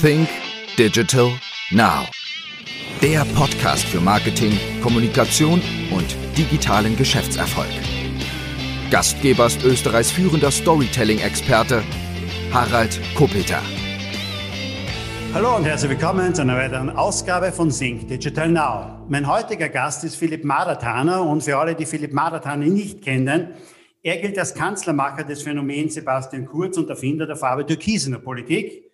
Think Digital Now. Der Podcast für Marketing, Kommunikation und digitalen Geschäftserfolg. Gastgeber ist Österreichs führender Storytelling-Experte Harald Kopeter. Hallo und herzlich willkommen zu einer weiteren Ausgabe von Think Digital Now. Mein heutiger Gast ist Philipp Madatana und für alle, die Philipp Madatana nicht kennen, er gilt als Kanzlermacher des Phänomens Sebastian Kurz und Erfinder der Farbe Türkis in der Politik.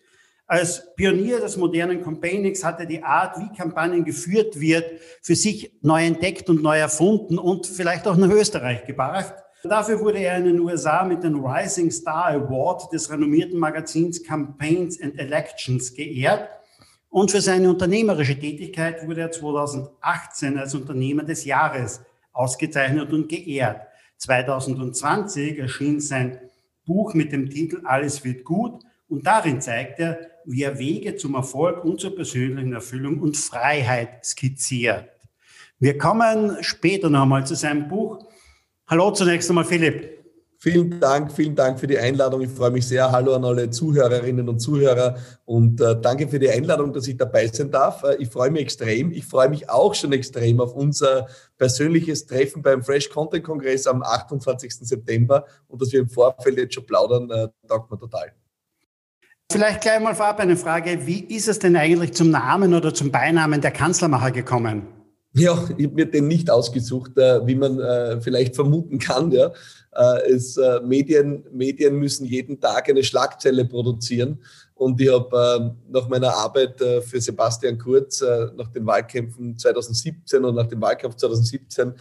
Als Pionier des modernen Campaignings hat er die Art, wie Kampagnen geführt wird, für sich neu entdeckt und neu erfunden und vielleicht auch nach Österreich gebracht. Dafür wurde er in den USA mit dem Rising Star Award des renommierten Magazins Campaigns and Elections geehrt. Und für seine unternehmerische Tätigkeit wurde er 2018 als Unternehmer des Jahres ausgezeichnet und geehrt. 2020 erschien sein Buch mit dem Titel Alles wird gut und darin zeigt er, wie er Wege zum Erfolg und zur persönlichen Erfüllung und Freiheit skizziert. Wir kommen später nochmal zu seinem Buch. Hallo zunächst einmal, Philipp. Vielen Dank, vielen Dank für die Einladung. Ich freue mich sehr. Hallo an alle Zuhörerinnen und Zuhörer und äh, danke für die Einladung, dass ich dabei sein darf. Äh, ich freue mich extrem. Ich freue mich auch schon extrem auf unser persönliches Treffen beim Fresh Content Kongress am 28. September und dass wir im Vorfeld jetzt schon plaudern, äh, taugt mir total. Vielleicht gleich mal vorab eine Frage. Wie ist es denn eigentlich zum Namen oder zum Beinamen der Kanzlermacher gekommen? Ja, ich habe mir den nicht ausgesucht, äh, wie man äh, vielleicht vermuten kann. Ja. Äh, es, Medien, Medien müssen jeden Tag eine Schlagzeile produzieren. Und ich habe nach meiner Arbeit für Sebastian Kurz, nach den Wahlkämpfen 2017 und nach dem Wahlkampf 2017,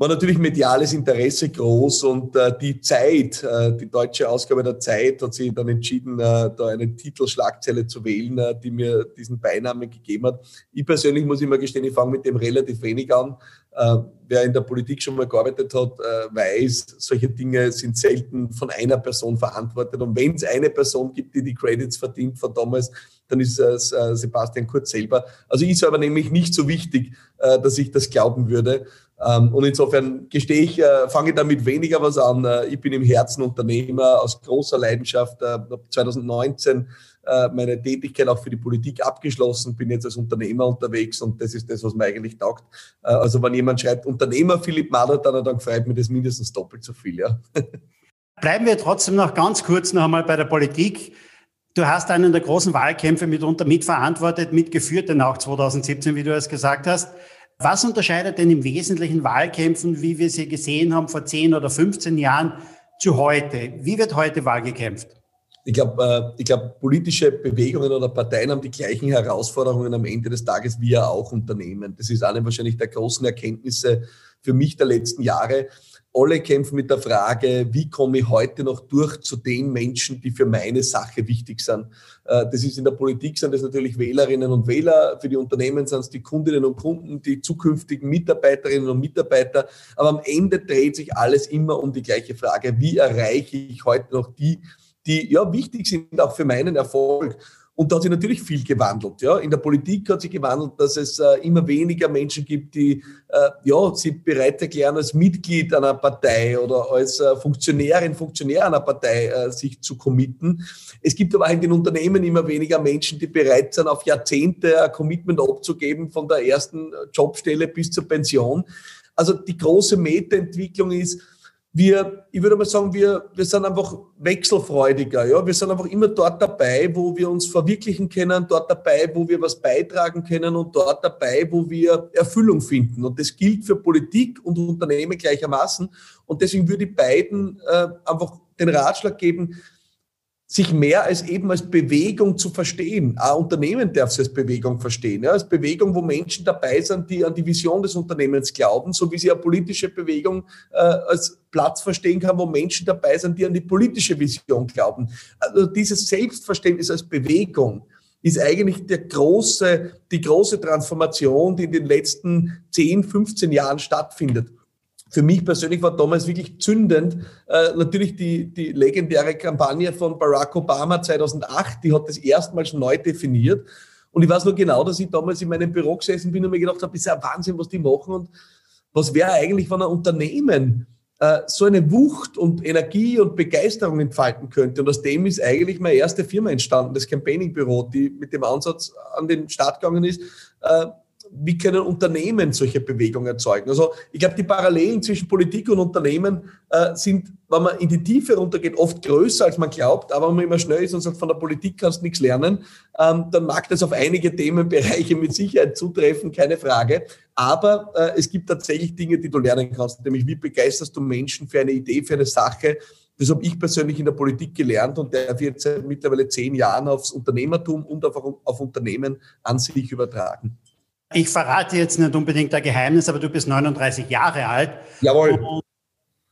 war natürlich mediales Interesse groß und äh, die Zeit, äh, die deutsche Ausgabe der Zeit hat sich dann entschieden, äh, da eine Titelschlagzeile zu wählen, äh, die mir diesen Beinamen gegeben hat. Ich persönlich muss immer gestehen, ich fange mit dem relativ wenig an. Äh, wer in der Politik schon mal gearbeitet hat, äh, weiß, solche Dinge sind selten von einer Person verantwortet. Und wenn es eine Person gibt, die die Credits verdient von damals, dann ist es Sebastian Kurz selber. Also ich selber nämlich nicht so wichtig, dass ich das glauben würde. Ähm, und insofern gestehe ich, äh, fange damit weniger was an. Äh, ich bin im Herzen Unternehmer aus großer Leidenschaft. Äh, habe 2019 meine Tätigkeit auch für die Politik abgeschlossen, bin jetzt als Unternehmer unterwegs und das ist das, was mir eigentlich taugt. Also wenn jemand schreibt Unternehmer Philipp Mader, dann freut mich das mindestens doppelt so viel. Ja. Bleiben wir trotzdem noch ganz kurz noch einmal bei der Politik. Du hast einen der großen Wahlkämpfe mitunter mitverantwortet, mitgeführt, denn auch 2017, wie du es gesagt hast. Was unterscheidet denn im Wesentlichen Wahlkämpfen, wie wir sie gesehen haben vor 10 oder 15 Jahren, zu heute? Wie wird heute Wahl gekämpft? Ich glaube, äh, ich glaub, politische Bewegungen oder Parteien haben die gleichen Herausforderungen am Ende des Tages wie ja auch Unternehmen. Das ist eine wahrscheinlich der großen Erkenntnisse für mich der letzten Jahre alle kämpfen mit der Frage, wie komme ich heute noch durch zu den Menschen, die für meine Sache wichtig sind. Äh, das ist in der Politik sind das natürlich Wählerinnen und Wähler, für die Unternehmen sind es die Kundinnen und Kunden, die zukünftigen Mitarbeiterinnen und Mitarbeiter. Aber am Ende dreht sich alles immer um die gleiche Frage, wie erreiche ich heute noch die, die ja wichtig sind auch für meinen Erfolg. Und da hat sich natürlich viel gewandelt. Ja. In der Politik hat sich gewandelt, dass es äh, immer weniger Menschen gibt, die äh, ja, sich bereit erklären, als Mitglied einer Partei oder als äh, Funktionärin, Funktionär einer Partei äh, sich zu committen. Es gibt aber auch in den Unternehmen immer weniger Menschen, die bereit sind, auf Jahrzehnte ein Commitment abzugeben, von der ersten Jobstelle bis zur Pension. Also die große Metaentwicklung ist, wir, ich würde mal sagen, wir, wir sind einfach wechselfreudiger. Ja? Wir sind einfach immer dort dabei, wo wir uns verwirklichen können, dort dabei, wo wir was beitragen können und dort dabei, wo wir Erfüllung finden. Und das gilt für Politik und Unternehmen gleichermaßen. Und deswegen würde ich beiden äh, einfach den Ratschlag geben, sich mehr als eben als Bewegung zu verstehen. Ein Unternehmen darf sich als Bewegung verstehen, ja, als Bewegung, wo Menschen dabei sind, die an die Vision des Unternehmens glauben, so wie sie eine politische Bewegung äh, als Platz verstehen kann, wo Menschen dabei sind, die an die politische Vision glauben. Also dieses Selbstverständnis als Bewegung ist eigentlich der große, die große Transformation, die in den letzten 10, 15 Jahren stattfindet für mich persönlich war damals wirklich zündend. Äh, natürlich die, die legendäre Kampagne von Barack Obama 2008, die hat das erstmals neu definiert. Und ich weiß nur genau, dass ich damals in meinem Büro gesessen bin und mir gedacht habe, ist ja Wahnsinn, was die machen. Und was wäre eigentlich, wenn ein Unternehmen äh, so eine Wucht und Energie und Begeisterung entfalten könnte. Und aus dem ist eigentlich meine erste Firma entstanden, das Campaigning-Büro, die mit dem Ansatz an den Start gegangen ist, äh, wie können Unternehmen solche Bewegungen erzeugen? Also ich glaube, die Parallelen zwischen Politik und Unternehmen äh, sind, wenn man in die Tiefe runtergeht, oft größer, als man glaubt. Aber wenn man immer schnell ist und sagt, von der Politik kannst du nichts lernen, ähm, dann mag das auf einige Themenbereiche mit Sicherheit zutreffen, keine Frage. Aber äh, es gibt tatsächlich Dinge, die du lernen kannst, nämlich wie begeisterst du Menschen für eine Idee, für eine Sache. Das habe ich persönlich in der Politik gelernt und der wird seit mittlerweile zehn Jahren aufs Unternehmertum und auf, auf Unternehmen an sich übertragen. Ich verrate jetzt nicht unbedingt ein Geheimnis, aber du bist 39 Jahre alt. Jawohl.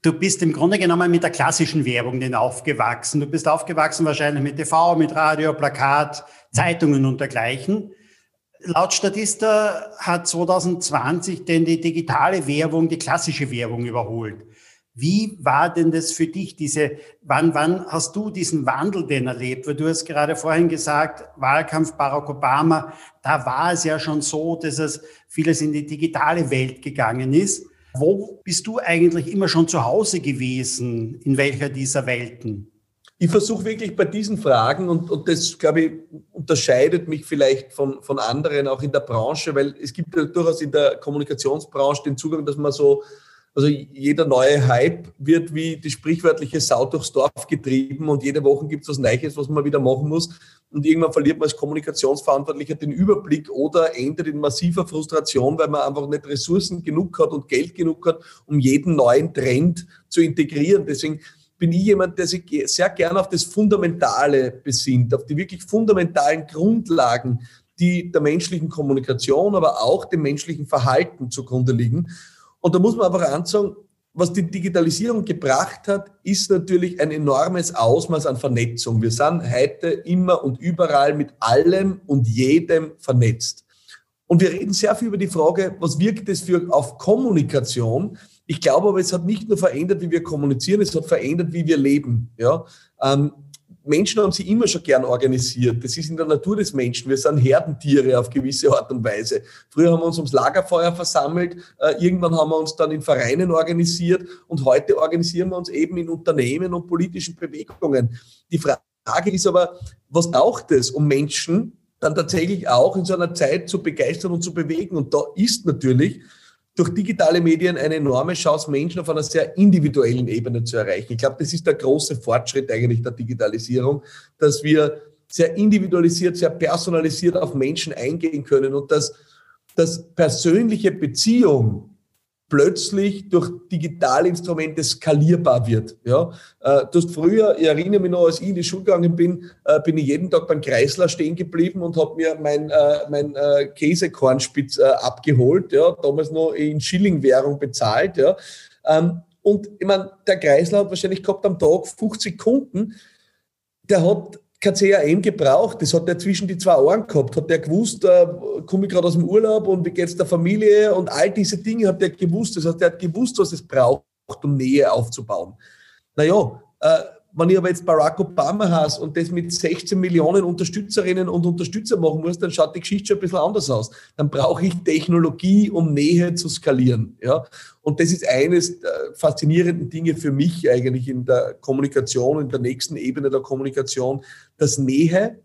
du bist im Grunde genommen mit der klassischen Werbung denn aufgewachsen. Du bist aufgewachsen wahrscheinlich mit TV, mit Radio, Plakat, Zeitungen und dergleichen. Laut Statista hat 2020 denn die digitale Werbung die klassische Werbung überholt. Wie war denn das für dich, diese, wann, wann hast du diesen Wandel denn erlebt? Weil du hast gerade vorhin gesagt, Wahlkampf Barack Obama, da war es ja schon so, dass es vieles in die digitale Welt gegangen ist. Wo bist du eigentlich immer schon zu Hause gewesen? In welcher dieser Welten? Ich versuche wirklich bei diesen Fragen, und, und das, glaube ich, unterscheidet mich vielleicht von, von anderen auch in der Branche, weil es gibt ja durchaus in der Kommunikationsbranche den Zugang, dass man so also jeder neue Hype wird wie die sprichwörtliche Sau durchs Dorf getrieben und jede Woche gibt es was Neues, was man wieder machen muss. Und irgendwann verliert man als Kommunikationsverantwortlicher den Überblick oder endet in massiver Frustration, weil man einfach nicht Ressourcen genug hat und Geld genug hat, um jeden neuen Trend zu integrieren. Deswegen bin ich jemand, der sich sehr gerne auf das Fundamentale besinnt, auf die wirklich fundamentalen Grundlagen, die der menschlichen Kommunikation, aber auch dem menschlichen Verhalten zugrunde liegen. Und da muss man einfach ansagen, was die Digitalisierung gebracht hat, ist natürlich ein enormes Ausmaß an Vernetzung. Wir sind heute immer und überall mit allem und jedem vernetzt. Und wir reden sehr viel über die Frage, was wirkt es für auf Kommunikation? Ich glaube aber, es hat nicht nur verändert, wie wir kommunizieren, es hat verändert, wie wir leben. Ja? Ähm, Menschen haben sich immer schon gern organisiert. Das ist in der Natur des Menschen. Wir sind Herdentiere auf gewisse Art und Weise. Früher haben wir uns ums Lagerfeuer versammelt. Äh, irgendwann haben wir uns dann in Vereinen organisiert. Und heute organisieren wir uns eben in Unternehmen und politischen Bewegungen. Die Frage ist aber, was braucht es, um Menschen dann tatsächlich auch in so einer Zeit zu begeistern und zu bewegen? Und da ist natürlich durch digitale Medien eine enorme Chance, Menschen auf einer sehr individuellen Ebene zu erreichen. Ich glaube, das ist der große Fortschritt eigentlich der Digitalisierung, dass wir sehr individualisiert, sehr personalisiert auf Menschen eingehen können und dass, dass persönliche Beziehung plötzlich durch digitale Instrumente skalierbar wird. Ja, äh, du hast früher, ich erinnere mich noch, als ich in die Schule gegangen bin, äh, bin ich jeden Tag beim Kreisler stehen geblieben und habe mir mein, äh, mein Käsekornspitz abgeholt, ja, damals noch in Schillingwährung bezahlt. Ja. Ähm, und ich meine, der Kreisler hat wahrscheinlich gehabt am Tag 50 Kunden, der hat kein CRM gebraucht. Das hat er zwischen die zwei Ohren gehabt. Hat der gewusst, äh, komme ich gerade aus dem Urlaub und wie geht's der Familie und all diese Dinge hat er gewusst. Das heißt, er hat gewusst, was es braucht, um Nähe aufzubauen. Naja, äh, wenn ich aber jetzt Barack Obama has und das mit 16 Millionen Unterstützerinnen und Unterstützern machen muss, dann schaut die Geschichte schon ein bisschen anders aus. Dann brauche ich Technologie, um Nähe zu skalieren. Ja? Und das ist eines der faszinierenden Dinge für mich eigentlich in der Kommunikation, in der nächsten Ebene der Kommunikation, dass Nähe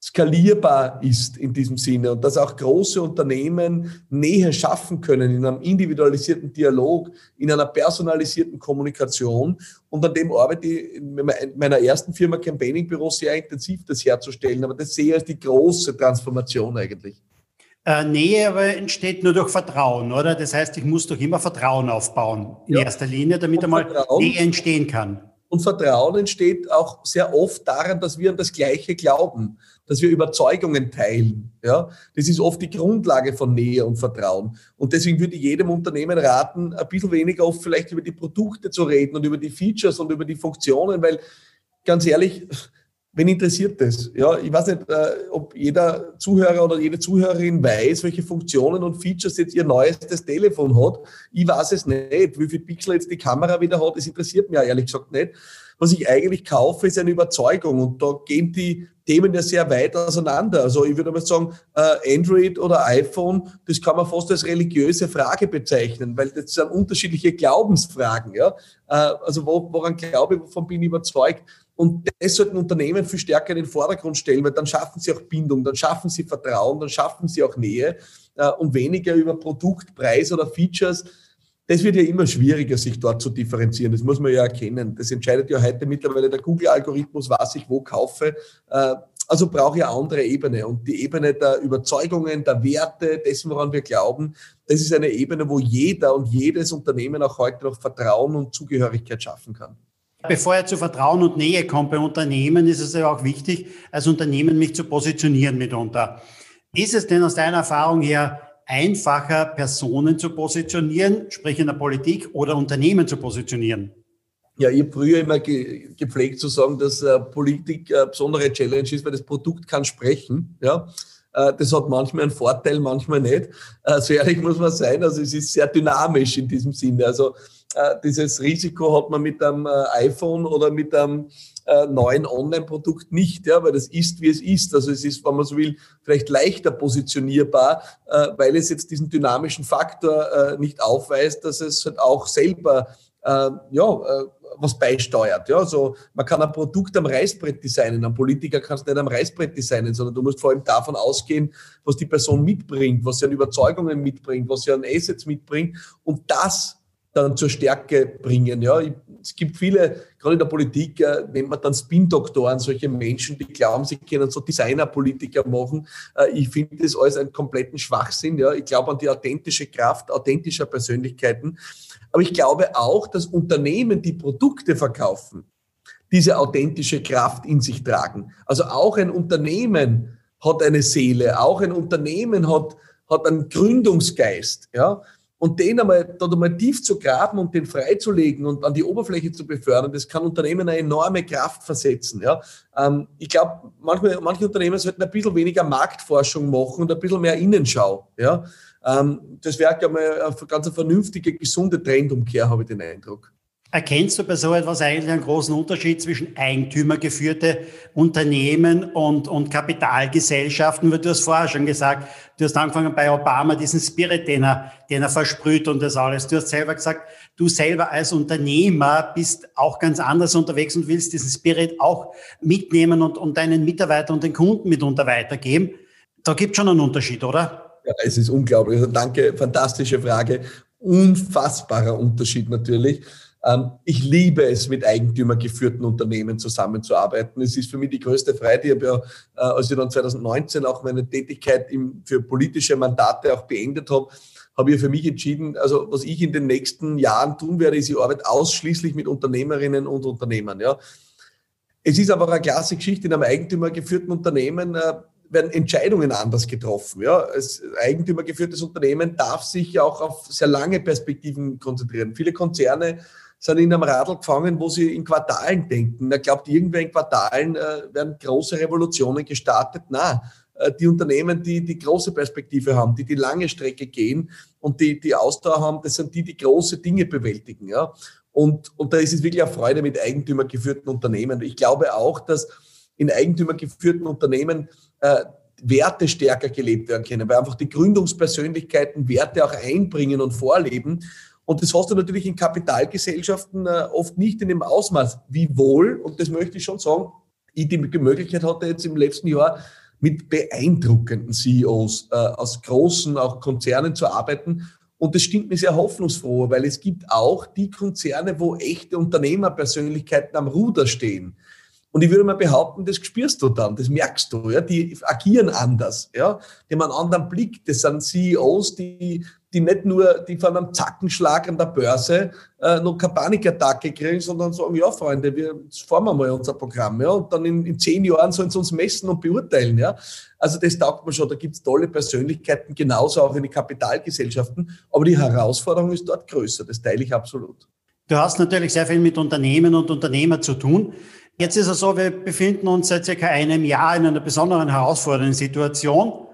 skalierbar ist in diesem Sinne und dass auch große Unternehmen Nähe schaffen können in einem individualisierten Dialog, in einer personalisierten Kommunikation. Und an dem arbeite ich in meiner ersten Firma Campaigning Büro sehr intensiv, das herzustellen. Aber das sehe ich als die große Transformation eigentlich. Äh, Nähe aber entsteht nur durch Vertrauen, oder? Das heißt, ich muss doch immer Vertrauen aufbauen in ja. erster Linie, damit einmal Nähe entstehen kann. Und Vertrauen entsteht auch sehr oft daran, dass wir an das Gleiche glauben, dass wir Überzeugungen teilen. Ja, das ist oft die Grundlage von Nähe und Vertrauen. Und deswegen würde ich jedem Unternehmen raten, ein bisschen weniger oft vielleicht über die Produkte zu reden und über die Features und über die Funktionen, weil ganz ehrlich, Wen interessiert das? Ja, ich weiß nicht, äh, ob jeder Zuhörer oder jede Zuhörerin weiß, welche Funktionen und Features jetzt ihr neuestes Telefon hat. Ich weiß es nicht. Wie viel Pixel jetzt die Kamera wieder hat, das interessiert mich ehrlich gesagt nicht. Was ich eigentlich kaufe, ist eine Überzeugung. Und da gehen die Themen ja sehr weit auseinander. Also ich würde mal sagen, äh, Android oder iPhone, das kann man fast als religiöse Frage bezeichnen, weil das sind unterschiedliche Glaubensfragen. Ja? Äh, also woran glaube ich, wovon bin ich überzeugt? Und das sollten Unternehmen viel stärker in den Vordergrund stellen, weil dann schaffen sie auch Bindung, dann schaffen sie Vertrauen, dann schaffen sie auch Nähe äh, und weniger über Produkt, Preis oder Features. Das wird ja immer schwieriger, sich dort zu differenzieren. Das muss man ja erkennen. Das entscheidet ja heute mittlerweile der Google-Algorithmus, was ich wo kaufe. Äh, also brauche ich eine andere Ebene. Und die Ebene der Überzeugungen, der Werte, dessen, woran wir glauben, das ist eine Ebene, wo jeder und jedes Unternehmen auch heute noch Vertrauen und Zugehörigkeit schaffen kann. Bevor er zu Vertrauen und Nähe kommt bei Unternehmen, ist es ja auch wichtig, als Unternehmen mich zu positionieren mitunter. Ist es denn aus deiner Erfahrung her einfacher, Personen zu positionieren, sprich in der Politik oder Unternehmen zu positionieren? Ja, ich habe früher immer ge gepflegt zu sagen, dass äh, Politik eine besondere Challenge ist, weil das Produkt kann sprechen. Ja, äh, das hat manchmal einen Vorteil, manchmal nicht. Äh, so ehrlich muss man sein. Also es ist sehr dynamisch in diesem Sinne. Also äh, dieses Risiko hat man mit einem äh, iPhone oder mit einem äh, neuen Online-Produkt nicht, ja, weil das ist, wie es ist. Also es ist, wenn man so will, vielleicht leichter positionierbar, weil es jetzt diesen dynamischen Faktor nicht aufweist, dass es halt auch selber ja, was beisteuert. Ja, also man kann ein Produkt am Reißbrett designen, ein Politiker kannst nicht am Reißbrett designen, sondern du musst vor allem davon ausgehen, was die Person mitbringt, was sie an Überzeugungen mitbringt, was sie an Assets mitbringt und das dann zur Stärke bringen. Ja, es gibt viele, gerade in der Politik, äh, nennt man dann Spin-Doktoren, solche Menschen, die glauben, sie können so Designer-Politiker machen. Äh, ich finde das alles einen kompletten Schwachsinn. Ja, ich glaube an die authentische Kraft authentischer Persönlichkeiten. Aber ich glaube auch, dass Unternehmen, die Produkte verkaufen, diese authentische Kraft in sich tragen. Also auch ein Unternehmen hat eine Seele, auch ein Unternehmen hat, hat einen Gründungsgeist. Ja? Und den einmal, dort einmal tief zu graben und den freizulegen und an die Oberfläche zu befördern, das kann Unternehmen eine enorme Kraft versetzen. Ja. Ähm, ich glaube, manche, manche Unternehmen sollten ein bisschen weniger Marktforschung machen und ein bisschen mehr Innenschau. Ja. Ähm, das wäre, glaube ich, eine ganz vernünftige, gesunde Trendumkehr, habe ich den Eindruck. Erkennst du bei so etwas eigentlich einen großen Unterschied zwischen eigentümergeführte Unternehmen und, und Kapitalgesellschaften? Du hast vorher schon gesagt, du hast angefangen bei Obama diesen Spirit, den er, den er versprüht und das alles. Du hast selber gesagt, du selber als Unternehmer bist auch ganz anders unterwegs und willst diesen Spirit auch mitnehmen und, und deinen Mitarbeitern und den Kunden mitunter weitergeben. Da gibt es schon einen Unterschied, oder? Ja, es ist unglaublich. Also danke, fantastische Frage. Unfassbarer Unterschied natürlich. Ähm, ich liebe es, mit eigentümergeführten Unternehmen zusammenzuarbeiten. Es ist für mich die größte Freude. Ich habe ja, äh, als ich dann 2019 auch meine Tätigkeit für politische Mandate auch beendet habe, habe ich für mich entschieden, also was ich in den nächsten Jahren tun werde, ist, ich arbeite ausschließlich mit Unternehmerinnen und Unternehmern. Ja. Es ist aber eine klasse Geschichte in einem eigentümergeführten Unternehmen äh, werden Entscheidungen anders getroffen. Ja, als eigentümergeführtes Unternehmen darf sich ja auch auf sehr lange Perspektiven konzentrieren. Viele Konzerne sind in einem Radl gefangen, wo sie in Quartalen denken. Da glaubt irgendwer in Quartalen äh, werden große Revolutionen gestartet. Na, äh, die Unternehmen, die die große Perspektive haben, die die lange Strecke gehen und die die Ausdauer haben, das sind die, die große Dinge bewältigen. Ja, und und da ist es wirklich eine Freude mit eigentümergeführten Unternehmen. Ich glaube auch, dass in eigentümergeführten Unternehmen äh, Werte stärker gelebt werden können, weil einfach die Gründungspersönlichkeiten Werte auch einbringen und vorleben. Und das hast du natürlich in Kapitalgesellschaften äh, oft nicht in dem Ausmaß. Wie wohl, und das möchte ich schon sagen, ich die Möglichkeit hatte jetzt im letzten Jahr mit beeindruckenden CEOs äh, aus großen auch Konzernen zu arbeiten. Und das stimmt mir sehr hoffnungsfroh, weil es gibt auch die Konzerne, wo echte Unternehmerpersönlichkeiten am Ruder stehen. Und ich würde mal behaupten, das spürst du dann, das merkst du, ja, die agieren anders, ja, die haben einen anderen Blick. Das sind CEOs, die, die nicht nur, die von einem Zackenschlag an der Börse äh, noch keine Panikattacke kriegen, sondern sagen, ja, Freunde, wir fahren wir mal unser Programm, ja, und dann in, in zehn Jahren sollen sie uns messen und beurteilen, ja. Also das taugt man schon, da gibt's tolle Persönlichkeiten, genauso auch in den Kapitalgesellschaften, aber die Herausforderung ist dort größer, das teile ich absolut. Du hast natürlich sehr viel mit Unternehmen und Unternehmer zu tun. Jetzt ist es so, wir befinden uns seit circa einem Jahr in einer besonderen herausfordernden Situation.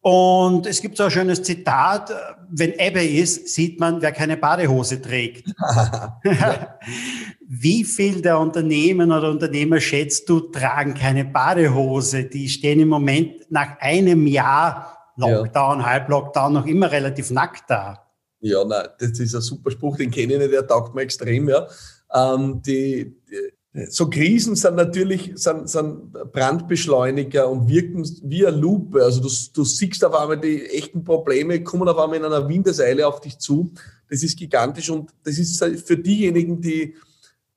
Und es gibt so ein schönes Zitat, wenn Ebbe ist, sieht man, wer keine Badehose trägt. Wie viel der Unternehmen oder Unternehmer schätzt du, tragen keine Badehose? Die stehen im Moment nach einem Jahr Lockdown, ja. Halblockdown noch immer relativ nackt da. Ja, nein, das ist ein super Spruch, den kenne ich nicht, der taugt mir extrem, ja. Ähm, die, die so Krisen sind natürlich sind, sind Brandbeschleuniger und wirken wie eine Lupe. Also du, du siehst auf einmal die echten Probleme, kommen auf einmal in einer Windeseile auf dich zu. Das ist gigantisch und das ist für diejenigen, die,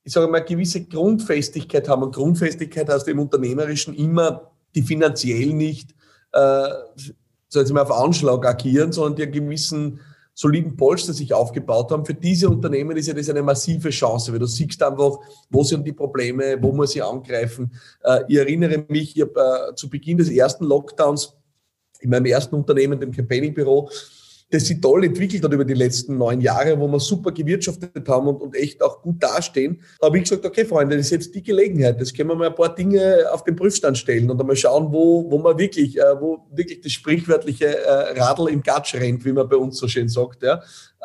ich sage mal, eine gewisse Grundfestigkeit haben. Und Grundfestigkeit heißt im Unternehmerischen immer, die finanziell nicht, äh, so jetzt mal auf Anschlag agieren, sondern die einen gewissen soliden Polster sich aufgebaut haben. Für diese Unternehmen ist ja das eine massive Chance, weil du siehst einfach, wo sind die Probleme, wo muss ich angreifen. Äh, ich erinnere mich, ich habe äh, zu Beginn des ersten Lockdowns in meinem ersten Unternehmen, dem Campaigning-Büro, das sich toll entwickelt hat über die letzten neun Jahre, wo wir super gewirtschaftet haben und, und echt auch gut dastehen, habe ich gesagt, okay, Freunde, das ist jetzt die Gelegenheit. Das können wir mal ein paar Dinge auf den Prüfstand stellen und einmal schauen, wo, wo man wirklich, äh, wo wirklich das sprichwörtliche äh, Radl im Gatsch rennt, wie man bei uns so schön sagt. Ja.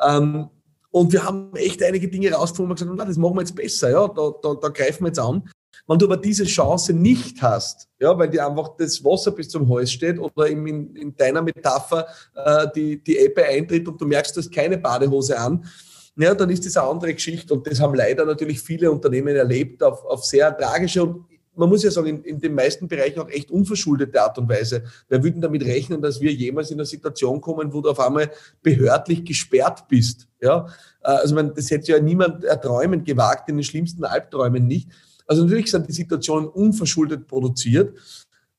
Ähm, und wir haben echt einige Dinge rausgefunden und gesagt, na, das machen wir jetzt besser, ja, da, da, da greifen wir jetzt an. Wenn du aber diese Chance nicht hast, ja, weil dir einfach das Wasser bis zum Hals steht oder in, in, in deiner Metapher äh, die, die Ebbe eintritt und du merkst, du hast keine Badehose an, ja, dann ist das eine andere Geschichte. Und das haben leider natürlich viele Unternehmen erlebt auf, auf sehr tragische und man muss ja sagen, in, in den meisten Bereichen auch echt unverschuldete Art und Weise. Wer würde damit rechnen, dass wir jemals in eine Situation kommen, wo du auf einmal behördlich gesperrt bist? Ja, äh, also man, das hätte ja niemand erträumen gewagt, in den schlimmsten Albträumen nicht. Also natürlich sind die Situationen unverschuldet produziert.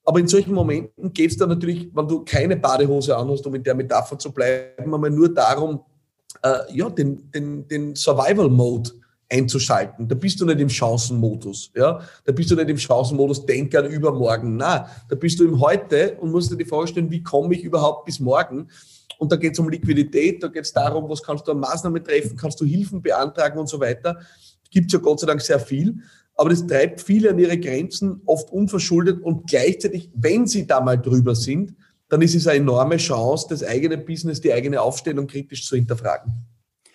Aber in solchen Momenten geht es dann natürlich, wenn du keine Badehose anhast, um in der Metapher zu bleiben, einmal nur darum, äh, ja, den, den, den Survival-Mode einzuschalten. Da bist du nicht im Chancenmodus. Ja? Da bist du nicht im Chancenmodus, denk an übermorgen. Nein, da bist du im Heute und musst dir die Frage stellen, wie komme ich überhaupt bis morgen? Und da geht es um Liquidität, da geht es darum, was kannst du an Maßnahmen treffen, kannst du Hilfen beantragen und so weiter. Gibt es ja Gott sei Dank sehr viel aber das treibt viele an ihre Grenzen, oft unverschuldet und gleichzeitig, wenn sie da mal drüber sind, dann ist es eine enorme Chance, das eigene Business, die eigene Aufstellung kritisch zu hinterfragen.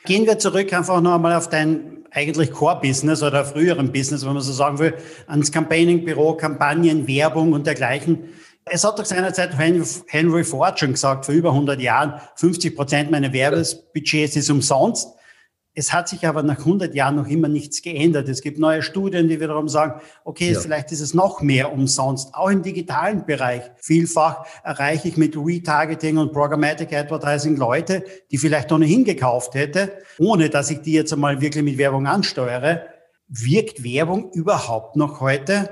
Gehen wir zurück einfach noch einmal auf dein eigentlich Core-Business oder früheren Business, wenn man so sagen will, ans Campaigning-Büro, Kampagnen, Werbung und dergleichen. Es hat doch seinerzeit Henry Ford schon gesagt, vor über 100 Jahren, 50 Prozent meiner Werbesbudgets ist umsonst. Es hat sich aber nach 100 Jahren noch immer nichts geändert. Es gibt neue Studien, die wiederum sagen, okay, ja. vielleicht ist es noch mehr umsonst, auch im digitalen Bereich. Vielfach erreiche ich mit Retargeting und Programmatic Advertising Leute, die vielleicht ohnehin gekauft hätte, ohne dass ich die jetzt einmal wirklich mit Werbung ansteuere. Wirkt Werbung überhaupt noch heute?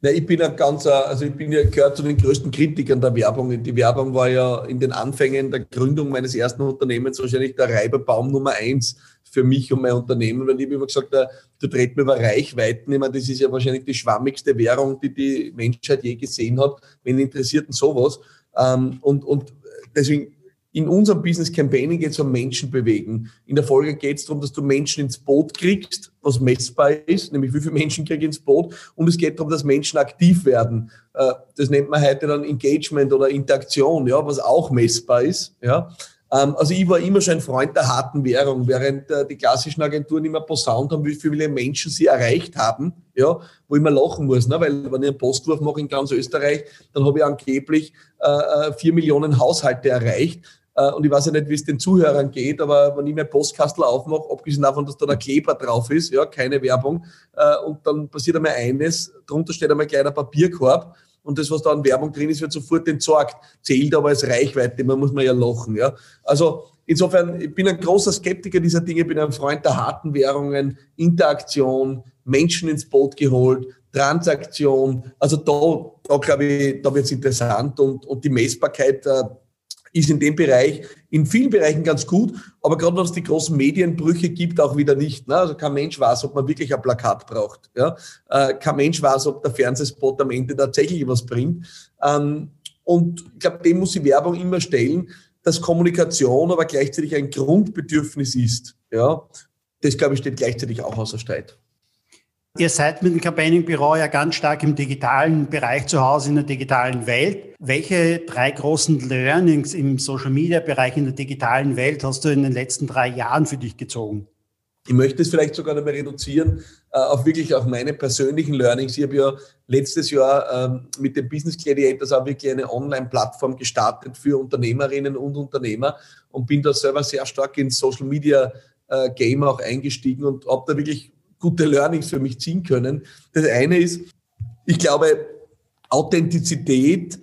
Ja, ich bin ein ganzer, also ich bin ja gehört zu den größten Kritikern der Werbung. Die Werbung war ja in den Anfängen der Gründung meines ersten Unternehmens wahrscheinlich der Reiberbaum Nummer eins für mich und mein Unternehmen, weil ich habe immer gesagt, da, du dreht mir über Reichweiten. Ich meine, das ist ja wahrscheinlich die schwammigste Währung, die die Menschheit je gesehen hat. Wen interessiert denn sowas? Ähm, und, und deswegen in unserem Business Campaigning geht es um Menschen bewegen. In der Folge geht es darum, dass du Menschen ins Boot kriegst, was messbar ist, nämlich wie viele Menschen kriege ich ins Boot. Und es geht darum, dass Menschen aktiv werden. Äh, das nennt man heute dann Engagement oder Interaktion, ja, was auch messbar ist. Ja. Ähm, also ich war immer schon ein Freund der harten Währung, während äh, die klassischen Agenturen immer posaunt haben, wie viele Menschen sie erreicht haben, ja, wo ich immer lachen muss, ne? weil wenn ich einen Postwurf mache in ganz Österreich, dann habe ich angeblich äh, äh, vier Millionen Haushalte erreicht. Äh, und ich weiß ja nicht, wie es den Zuhörern geht, aber wenn ich mein Postkastel aufmache, abgesehen davon, dass da der Kleber drauf ist, ja, keine Werbung, äh, und dann passiert einmal eines, drunter steht einmal ein kleiner Papierkorb, und das, was da an Werbung drin ist, wird sofort entsorgt. Zählt aber als Reichweite, man muss man ja lachen. Ja? Also insofern, ich bin ein großer Skeptiker dieser Dinge, bin ein Freund der harten Währungen, Interaktion, Menschen ins Boot geholt, Transaktion. Also da, da glaube ich, da wird es interessant und, und die Messbarkeit ist in dem Bereich, in vielen Bereichen ganz gut, aber gerade es die großen Medienbrüche gibt, auch wieder nicht. Ne? Also kein Mensch weiß, ob man wirklich ein Plakat braucht. Ja? Äh, kein Mensch weiß, ob der Fernsehspot am Ende tatsächlich was bringt. Ähm, und ich glaube, dem muss die Werbung immer stellen, dass Kommunikation aber gleichzeitig ein Grundbedürfnis ist. Ja? Das, glaube ich, steht gleichzeitig auch außer Streit. Ihr seid mit dem Campaigning-Büro ja ganz stark im digitalen Bereich zu Hause, in der digitalen Welt. Welche drei großen Learnings im Social-Media-Bereich in der digitalen Welt hast du in den letzten drei Jahren für dich gezogen? Ich möchte es vielleicht sogar noch mal reduzieren äh, auf wirklich auch meine persönlichen Learnings. Ich habe ja letztes Jahr ähm, mit dem Business Gladiators auch wirklich eine Online-Plattform gestartet für Unternehmerinnen und Unternehmer und bin da selber sehr stark ins Social Media äh, Game auch eingestiegen und habe da wirklich gute Learnings für mich ziehen können. Das eine ist, ich glaube, Authentizität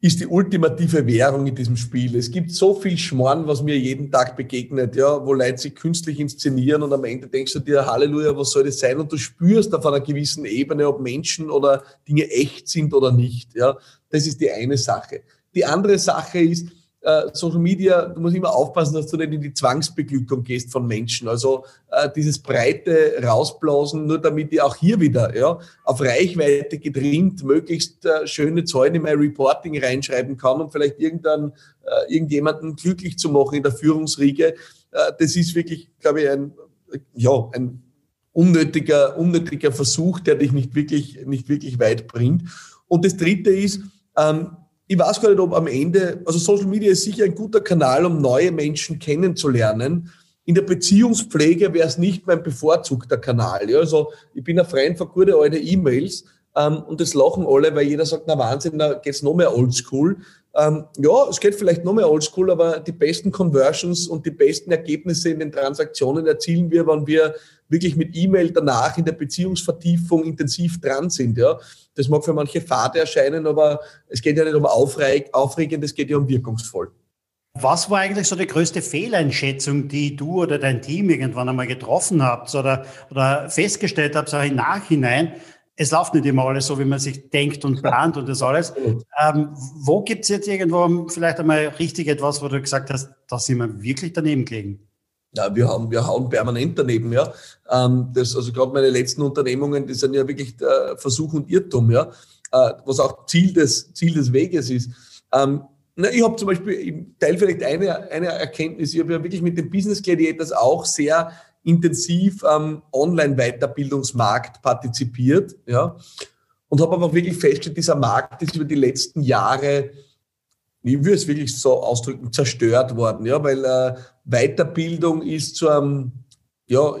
ist die ultimative Währung in diesem Spiel. Es gibt so viel Schmarrn, was mir jeden Tag begegnet, ja, wo Leute sich künstlich inszenieren und am Ende denkst du dir, Halleluja, was soll das sein? Und du spürst auf einer gewissen Ebene, ob Menschen oder Dinge echt sind oder nicht, ja. Das ist die eine Sache. Die andere Sache ist, äh, Social Media, du musst immer aufpassen, dass du nicht in die Zwangsbeglückung gehst von Menschen. Also äh, dieses breite Rausblasen, nur damit ich auch hier wieder ja, auf Reichweite getrimmt möglichst äh, schöne Zahlen in mein Reporting reinschreiben kann und vielleicht irgendein, äh, irgendjemanden glücklich zu machen in der Führungsriege. Äh, das ist wirklich, glaube ich, ein, ja, ein unnötiger, unnötiger Versuch, der dich nicht wirklich, nicht wirklich weit bringt. Und das Dritte ist, ähm, ich weiß gar nicht, ob am Ende, also Social Media ist sicher ein guter Kanal, um neue Menschen kennenzulernen. In der Beziehungspflege wäre es nicht mein bevorzugter Kanal. Ja, also ich bin ein Freund von gute alte E-Mails ähm, und das lachen alle, weil jeder sagt, na Wahnsinn, da geht's noch mehr oldschool. Ähm, ja, es geht vielleicht noch mehr oldschool, aber die besten Conversions und die besten Ergebnisse in den Transaktionen erzielen wir, wenn wir wirklich mit E-Mail danach in der Beziehungsvertiefung intensiv dran sind. Ja. Das mag für manche fade erscheinen, aber es geht ja nicht um aufreg aufregend, es geht ja um wirkungsvoll. Was war eigentlich so die größte Fehleinschätzung, die du oder dein Team irgendwann einmal getroffen habt oder, oder festgestellt habt, auch im Nachhinein, es läuft nicht immer alles so, wie man sich denkt und plant und das alles. Ähm, wo gibt es jetzt irgendwo vielleicht einmal richtig etwas, wo du gesagt hast, da sind wir wirklich daneben gelegen? Ja, wir haben, wir hauen permanent daneben, ja. Ähm, das, also gerade meine letzten Unternehmungen, die sind ja wirklich äh, Versuch und Irrtum, ja. Äh, was auch Ziel des, Ziel des Weges ist. Ähm, na, ich habe zum Beispiel, ich teile vielleicht eine, eine Erkenntnis, ich habe ja wirklich mit den Business Gladiators auch sehr intensiv am Online-Weiterbildungsmarkt partizipiert, ja, und habe aber wirklich festgestellt, dieser Markt ist über die letzten Jahre, ich würde es wirklich so ausdrücken, zerstört worden, ja, weil äh, Weiterbildung ist zu einem, ja,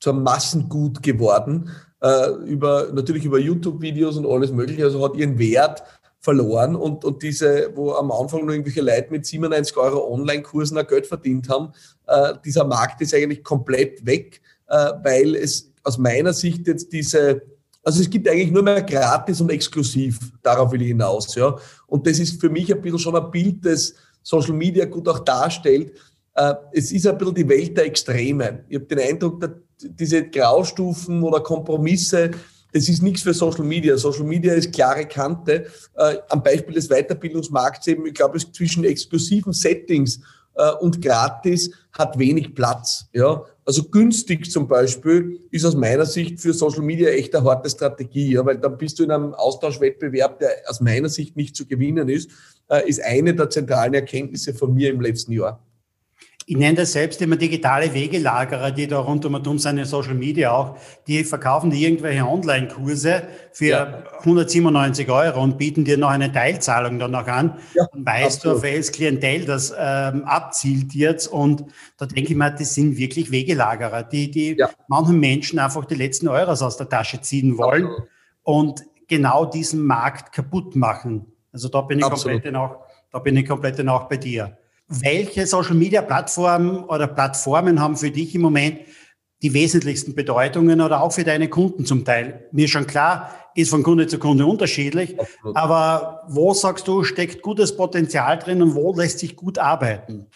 zu einem Massengut geworden, äh, über, natürlich über YouTube-Videos und alles Mögliche, also hat ihren Wert verloren und, und diese, wo am Anfang nur irgendwelche Leute mit 97 Euro Online-Kursen ein Geld verdient haben, äh, dieser Markt ist eigentlich komplett weg, äh, weil es aus meiner Sicht jetzt diese, also es gibt eigentlich nur mehr gratis und exklusiv, darauf will ich hinaus, ja. Und das ist für mich ein bisschen schon ein Bild, das Social Media gut auch darstellt. Äh, es ist ein bisschen die Welt der Extreme. Ich habe den Eindruck, dass diese Graustufen oder Kompromisse, das ist nichts für Social Media. Social Media ist klare Kante. Äh, am Beispiel des Weiterbildungsmarkts eben, ich glaube, es zwischen exklusiven Settings äh, und gratis hat wenig Platz. Ja? Also günstig zum Beispiel ist aus meiner Sicht für Social Media echt eine harte Strategie, ja? weil dann bist du in einem Austauschwettbewerb, der aus meiner Sicht nicht zu gewinnen ist, äh, ist eine der zentralen Erkenntnisse von mir im letzten Jahr. Ich nenne das selbst immer digitale Wegelagerer, die da rund um und um seine Social Media auch, die verkaufen dir irgendwelche Online-Kurse für ja. 197 Euro und bieten dir noch eine Teilzahlung dann noch an. Ja, dann weißt absolut. du, auf welches Klientel das ähm, abzielt jetzt. Und da denke ich mir, das sind wirklich Wegelagerer, die, die ja. manchen Menschen einfach die letzten Euros aus der Tasche ziehen wollen absolut. und genau diesen Markt kaputt machen. Also da bin ich komplett auch, da bin ich komplett auch bei dir. Welche Social Media Plattformen oder Plattformen haben für dich im Moment die wesentlichsten Bedeutungen oder auch für deine Kunden zum Teil? Mir schon klar, ist von Kunde zu Kunde unterschiedlich, Absolut. aber wo sagst du, steckt gutes Potenzial drin und wo lässt sich gut arbeiten?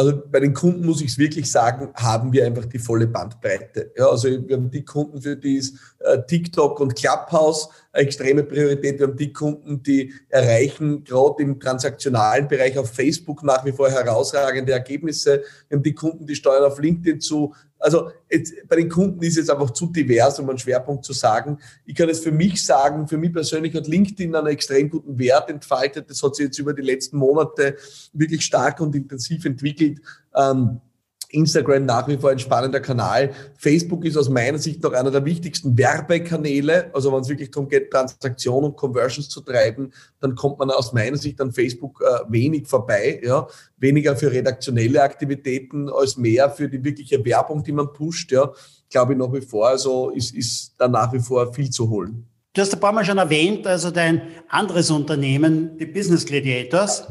Also bei den Kunden muss ich es wirklich sagen, haben wir einfach die volle Bandbreite. Ja, also wir haben die Kunden, für die ist äh, TikTok und Clubhouse eine extreme Priorität. Wir haben die Kunden, die erreichen gerade im transaktionalen Bereich auf Facebook nach wie vor herausragende Ergebnisse. Wir haben die Kunden, die steuern auf LinkedIn zu. Also jetzt, bei den Kunden ist es einfach zu divers, um einen Schwerpunkt zu sagen. Ich kann es für mich sagen, für mich persönlich hat LinkedIn einen extrem guten Wert entfaltet. Das hat sich jetzt über die letzten Monate wirklich stark und intensiv entwickelt. Ähm, Instagram nach wie vor ein spannender Kanal. Facebook ist aus meiner Sicht noch einer der wichtigsten Werbekanäle. Also wenn es wirklich darum geht, Transaktionen und Conversions zu treiben, dann kommt man aus meiner Sicht an Facebook äh, wenig vorbei. Ja? Weniger für redaktionelle Aktivitäten als mehr für die wirkliche Werbung, die man pusht. Ja? Glaube ich nach wie vor. Also ist, ist da nach wie vor viel zu holen. Du hast ein paar Mal schon erwähnt, also dein anderes Unternehmen, die Business Gladiators.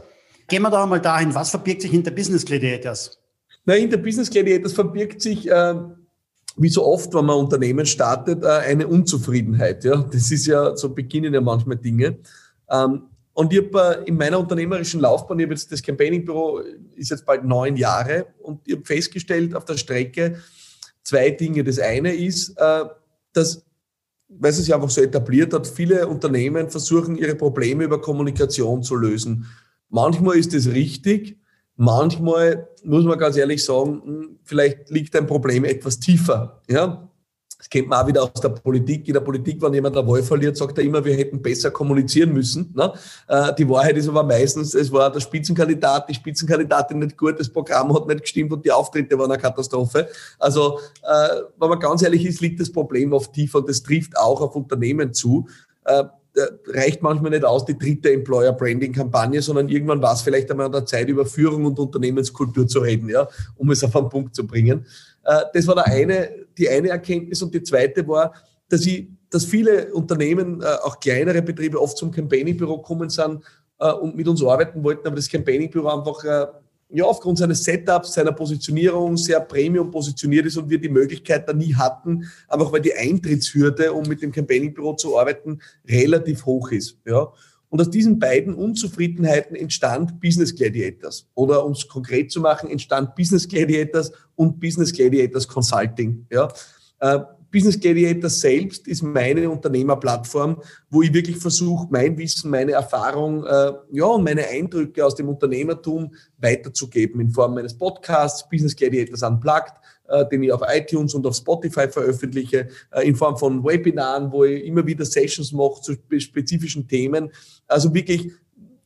Gehen wir da einmal dahin, was verbirgt sich hinter Business Gladiators? Na, in der Business Gladiators verbirgt sich, äh, wie so oft, wenn man Unternehmen startet, äh, eine Unzufriedenheit. Ja? Das ist ja, so beginnen ja manchmal Dinge. Ähm, und ich habe äh, in meiner unternehmerischen Laufbahn, ich habe jetzt das Campaigning-Büro, ist jetzt bald neun Jahre, und ich habe festgestellt auf der Strecke zwei Dinge. Das eine ist, äh, dass weil es sich einfach so etabliert hat, viele Unternehmen versuchen, ihre Probleme über Kommunikation zu lösen. Manchmal ist es richtig, manchmal muss man ganz ehrlich sagen, hm, vielleicht liegt ein Problem etwas tiefer. Ja? Das kennt man auch wieder aus der Politik. In der Politik, wenn jemand eine Wahl verliert, sagt er immer, wir hätten besser kommunizieren müssen. Ne? Äh, die Wahrheit ist aber meistens, es war der Spitzenkandidat, die Spitzenkandidatin nicht gut, das Programm hat nicht gestimmt und die Auftritte waren eine Katastrophe. Also, äh, wenn man ganz ehrlich ist, liegt das Problem oft tiefer und das trifft auch auf Unternehmen zu. Äh, reicht manchmal nicht aus, die dritte Employer Branding Kampagne, sondern irgendwann war es vielleicht einmal an der Zeit, über Führung und Unternehmenskultur zu reden, ja, um es auf einen Punkt zu bringen. Äh, das war der eine, die eine Erkenntnis und die zweite war, dass ich, dass viele Unternehmen, äh, auch kleinere Betriebe oft zum Campaigning-Büro kommen sind äh, und mit uns arbeiten wollten, aber das Campaigning-Büro einfach ja, aufgrund seines Setups, seiner Positionierung sehr Premium positioniert ist und wir die Möglichkeit da nie hatten, einfach weil die Eintrittshürde, um mit dem Campaigning-Büro zu arbeiten, relativ hoch ist. Ja. Und aus diesen beiden Unzufriedenheiten entstand Business Gladiators. Oder um es konkret zu machen, entstand Business Gladiators und Business Gladiators Consulting. Ja. Business Gladiator selbst ist meine Unternehmerplattform, wo ich wirklich versuche, mein Wissen, meine Erfahrung äh, ja, und meine Eindrücke aus dem Unternehmertum weiterzugeben in Form meines Podcasts, Business Gladiators Unplugged, äh, den ich auf iTunes und auf Spotify veröffentliche, äh, in Form von Webinaren, wo ich immer wieder Sessions mache zu spezifischen Themen. Also wirklich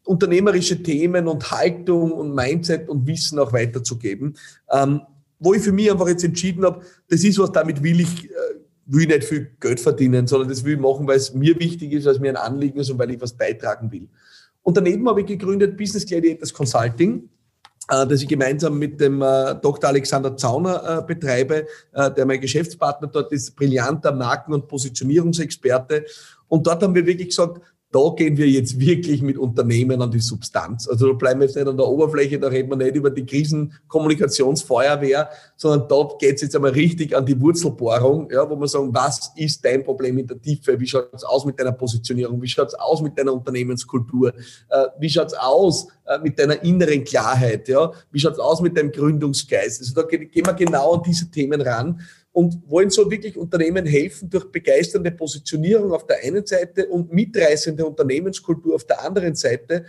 unternehmerische Themen und Haltung und Mindset und Wissen auch weiterzugeben. Ähm, wo ich für mich einfach jetzt entschieden habe, das ist was, damit will ich, äh, will ich nicht viel Geld verdienen, sondern das will ich machen, weil es mir wichtig ist, weil es mir ein Anliegen ist und weil ich was beitragen will. Und daneben habe ich gegründet Business Gladiators Consulting, äh, das ich gemeinsam mit dem äh, Dr. Alexander Zauner betreibe, der mein Geschäftspartner dort ist, brillanter Marken- und Positionierungsexperte. Und dort haben wir wirklich gesagt, da gehen wir jetzt wirklich mit Unternehmen an die Substanz. Also da bleiben wir jetzt nicht an der Oberfläche, da reden wir nicht über die Krisenkommunikationsfeuerwehr, sondern da geht es jetzt einmal richtig an die Wurzelbohrung, ja, wo wir sagen, was ist dein Problem in der Tiefe? Wie schaut es aus mit deiner Positionierung? Wie schaut es aus mit deiner Unternehmenskultur? Äh, wie schaut es aus äh, mit deiner inneren Klarheit? Ja? Wie schaut es aus mit deinem Gründungsgeist? Also da gehen wir genau an diese Themen ran und wollen so wirklich Unternehmen helfen durch begeisternde Positionierung auf der einen Seite und mitreißende Unternehmenskultur auf der anderen Seite,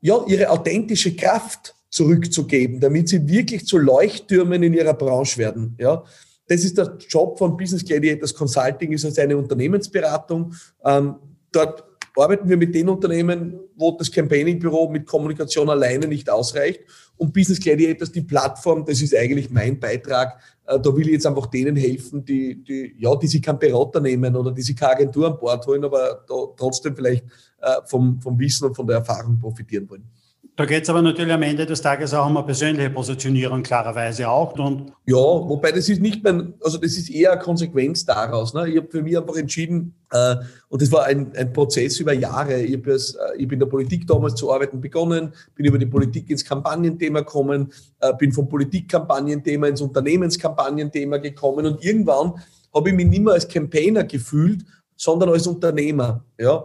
ja, ihre authentische Kraft zurückzugeben, damit sie wirklich zu Leuchttürmen in ihrer Branche werden. Ja, das ist der Job von Business Gladiators Consulting, ist also eine Unternehmensberatung. Ähm, dort arbeiten wir mit den Unternehmen, wo das Campaigning-Büro mit Kommunikation alleine nicht ausreicht. Und Business Gladiators, die Plattform, das ist eigentlich mein Beitrag. Äh, da will ich jetzt einfach denen helfen, die, die, ja, die sich keinen Berater nehmen oder die sich keine Agentur an Bord holen, aber da trotzdem vielleicht äh, vom, vom Wissen und von der Erfahrung profitieren wollen. Da geht es aber natürlich am Ende des Tages auch um eine persönliche Positionierung, klarerweise auch. Und ja, wobei das ist nicht mein, also das ist eher eine Konsequenz daraus. Ne? Ich habe für mich einfach entschieden, äh, und das war ein, ein Prozess über Jahre. Ich habe äh, hab in der Politik damals zu arbeiten begonnen, bin über die Politik ins Kampagnenthema gekommen, äh, bin vom Politikkampagnenthema ins Unternehmenskampagnenthema gekommen und irgendwann habe ich mich nicht mehr als Campaigner gefühlt, sondern als Unternehmer. Ja?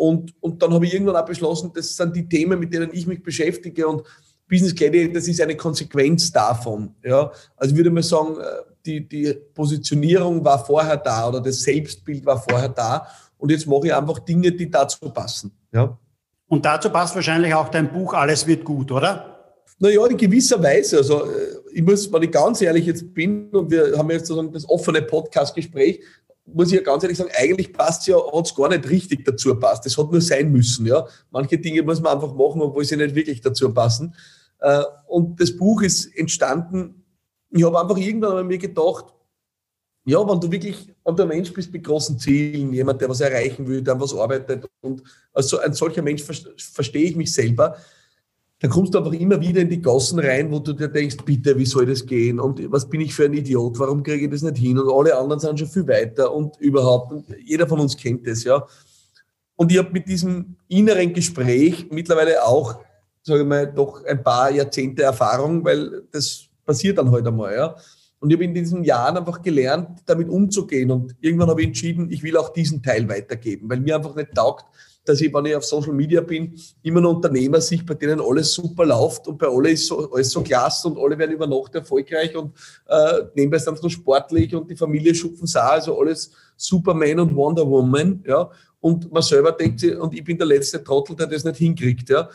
Und, und dann habe ich irgendwann auch beschlossen, das sind die Themen, mit denen ich mich beschäftige und Business Gladiator, das ist eine Konsequenz davon. Ja? Also ich würde mal sagen, äh, die, die Positionierung war vorher da oder das Selbstbild war vorher da und jetzt mache ich einfach Dinge, die dazu passen. Ja? Und dazu passt wahrscheinlich auch dein Buch Alles wird gut, oder? Naja, in gewisser Weise. Also äh, ich muss, wenn ich ganz ehrlich jetzt bin und wir haben jetzt sozusagen das offene Podcast-Gespräch, muss ich ja ganz ehrlich sagen, eigentlich passt ja, hat es gar nicht richtig dazu passt. Das hat nur sein müssen, ja. Manche Dinge muss man einfach machen, obwohl sie nicht wirklich dazu passen. Äh, und das Buch ist entstanden ich habe einfach irgendwann bei mir gedacht, ja, wenn du wirklich der Mensch bist mit großen Zielen, jemand, der was erreichen will, der an was arbeitet und als ein solcher Mensch verstehe ich mich selber, dann kommst du einfach immer wieder in die Gassen rein, wo du dir denkst, bitte, wie soll das gehen? Und was bin ich für ein Idiot? Warum kriege ich das nicht hin? Und alle anderen sind schon viel weiter und überhaupt. Und jeder von uns kennt das, ja. Und ich habe mit diesem inneren Gespräch mittlerweile auch, sage ich mal, doch ein paar Jahrzehnte Erfahrung, weil das passiert dann heute halt einmal, ja. Und ich habe in diesen Jahren einfach gelernt, damit umzugehen. Und irgendwann habe ich entschieden, ich will auch diesen Teil weitergeben, weil mir einfach nicht taugt, dass ich, wenn ich auf Social Media bin, immer nur Unternehmer sehe, bei denen alles super läuft und bei alle ist so, alles so klasse und alle werden über Nacht erfolgreich und äh, nebenbei sind sie noch sportlich und die Familie schupfen sah, also alles Superman und Wonder Woman, ja. Und man selber denkt sich, und ich bin der letzte Trottel, der das nicht hinkriegt, ja.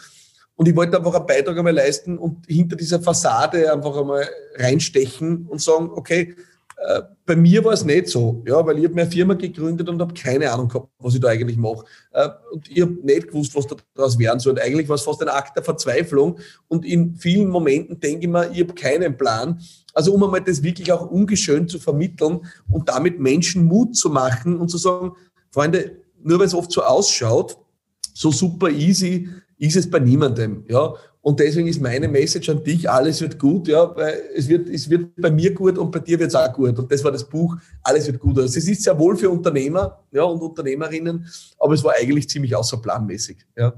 Und ich wollte einfach einen Beitrag einmal leisten und hinter dieser Fassade einfach einmal reinstechen und sagen, okay, äh, bei mir war es nicht so, ja, weil ich habe meine Firma gegründet und habe keine Ahnung gehabt, was ich da eigentlich mache. Äh, und ich habe nicht gewusst, was daraus werden soll. Und eigentlich war es fast ein Akt der Verzweiflung. Und in vielen Momenten denke ich mir, ich habe keinen Plan. Also um einmal das wirklich auch ungeschönt zu vermitteln und damit Menschen Mut zu machen und zu sagen, Freunde, nur weil es oft so ausschaut, so super easy ist es bei niemandem. Ja? Und deswegen ist meine Message an dich, alles wird gut, ja, weil es wird, es wird bei mir gut und bei dir wird es auch gut. Und das war das Buch, alles wird gut. Also es ist sehr wohl für Unternehmer ja, und Unternehmerinnen, aber es war eigentlich ziemlich außerplanmäßig. Ja.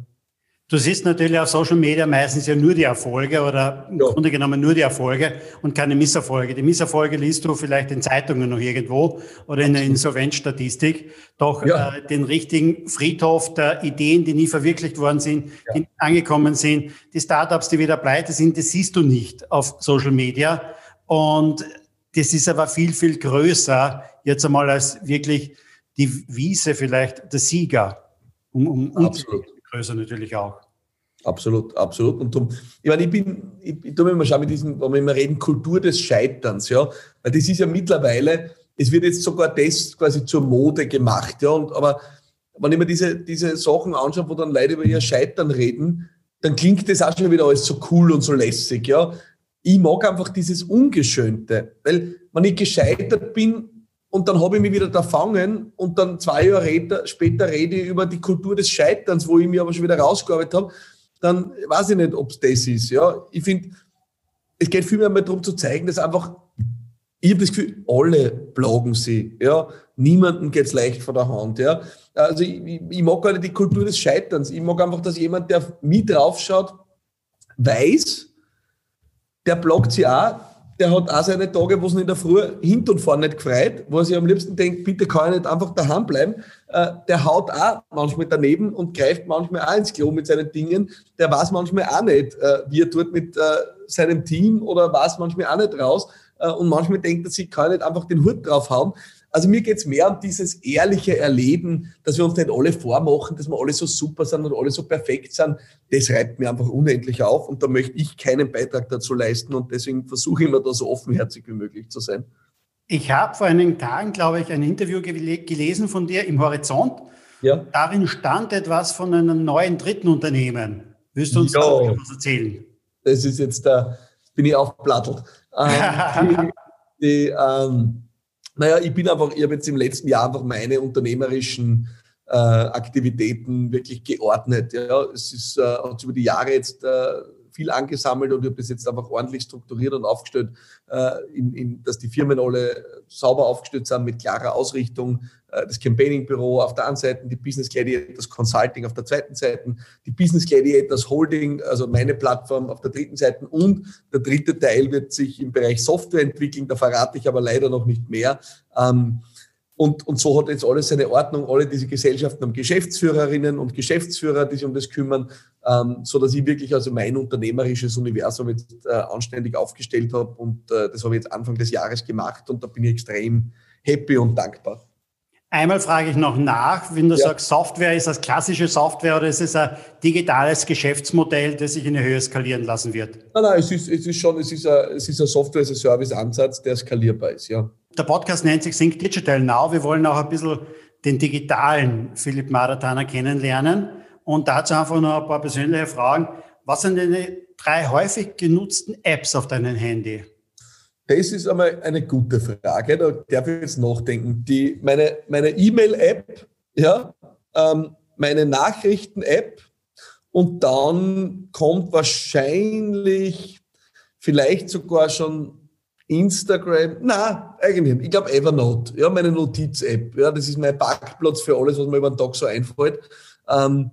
Du siehst natürlich auf Social Media meistens ja nur die Erfolge oder im ja. Grunde genommen nur die Erfolge und keine Misserfolge. Die Misserfolge liest du vielleicht in Zeitungen noch irgendwo oder in der Insolvenzstatistik. Doch ja. äh, den richtigen Friedhof der Ideen, die nie verwirklicht worden sind, ja. die angekommen sind, die Startups, die wieder pleite sind, das siehst du nicht auf Social Media. Und das ist aber viel, viel größer jetzt einmal als wirklich die Wiese vielleicht der Sieger. Um, um Absolut größer natürlich auch. Absolut, absolut. Und um, ich meine, ich bin, ich, ich tue mir mal schauen mit diesem, wenn wir immer reden, Kultur des Scheiterns, ja, weil das ist ja mittlerweile, es wird jetzt sogar das quasi zur Mode gemacht, ja, und, aber wenn ich mir diese, diese Sachen anschaue, wo dann Leute über ihr Scheitern reden, dann klingt das auch schon wieder alles so cool und so lässig, ja. Ich mag einfach dieses Ungeschönte, weil wenn ich gescheitert bin, und dann habe ich mich wieder da fangen und dann zwei Jahre später rede ich über die Kultur des Scheiterns, wo ich mich aber schon wieder rausgearbeitet habe, dann weiß ich nicht, ob es das ist. Ja, ich finde, es geht vielmehr mal darum zu zeigen, dass einfach, ich habe das Gefühl, alle plagen sie. Ja, niemandem geht es leicht von der Hand. Ja, also ich, ich, mag nicht die Kultur des Scheiterns. Ich mag einfach, dass jemand, der mit draufschaut, weiß, der plagt sie auch, der hat auch seine Tage, wo es in der Früh hinten und vorne nicht gefreut, wo er sich am liebsten denkt, bitte kann ich nicht einfach daheim bleiben. Äh, der haut auch manchmal daneben und greift manchmal auch ins Klo mit seinen Dingen. Der weiß manchmal auch nicht, äh, wie er tut mit äh, seinem Team oder weiß manchmal auch nicht raus. und manchmal denkt er sich, kann ich nicht einfach den Hut draufhauen. Also mir geht es mehr um dieses ehrliche Erleben, dass wir uns nicht alle vormachen, dass wir alle so super sind und alle so perfekt sind. Das reibt mir einfach unendlich auf und da möchte ich keinen Beitrag dazu leisten und deswegen versuche ich immer da so offenherzig wie möglich zu sein. Ich habe vor einigen Tagen, glaube ich, ein Interview gelesen von dir im Horizont. Ja. Darin stand etwas von einem neuen dritten Unternehmen. Willst du uns ja. was erzählen? Das ist jetzt da, bin ich aufplattelt. Ähm, die, die ähm, naja, ich bin einfach, ich habe jetzt im letzten Jahr einfach meine unternehmerischen äh, Aktivitäten wirklich geordnet. Ja, es ist, äh, hat über die Jahre jetzt äh, viel angesammelt und habe das jetzt einfach ordentlich strukturiert und aufgestellt, äh, in, in, dass die Firmen alle sauber aufgestellt sind mit klarer Ausrichtung. Äh, das Campaigning-Büro auf der einen Seite, die Business Gladiators Consulting auf der zweiten Seite, die Business Gladiators Holding, also meine Plattform auf der dritten Seite und der dritte Teil wird sich im Bereich Software entwickeln, da verrate ich aber leider noch nicht mehr. Ähm, und, und so hat jetzt alles seine Ordnung. Alle diese Gesellschaften haben Geschäftsführerinnen und Geschäftsführer, die sich um das kümmern, ähm, so dass ich wirklich also mein unternehmerisches Universum jetzt äh, anständig aufgestellt habe. Und äh, das habe ich jetzt Anfang des Jahres gemacht und da bin ich extrem happy und dankbar. Einmal frage ich noch nach, wenn du ja. sagst, Software, ist das klassische Software oder ist es ein digitales Geschäftsmodell, das sich in die Höhe skalieren lassen wird? Nein, nein, es ist, es ist schon, es ist ein, es ist ein Software-as-a-Service-Ansatz, der skalierbar ist, ja. Der Podcast nennt sich Think Digital Now. Wir wollen auch ein bisschen den digitalen Philipp Maratana kennenlernen und dazu einfach noch ein paar persönliche Fragen. Was sind deine drei häufig genutzten Apps auf deinem Handy? Das ist einmal eine gute Frage. Da darf ich jetzt nachdenken. Die, meine meine E-Mail-App, ja, ähm, meine Nachrichten-App und dann kommt wahrscheinlich vielleicht sogar schon Instagram. Na, eigentlich. Ich glaube Evernote, ja, meine Notiz-App. Ja, das ist mein Parkplatz für alles, was mir über den Tag so einfällt. Ähm,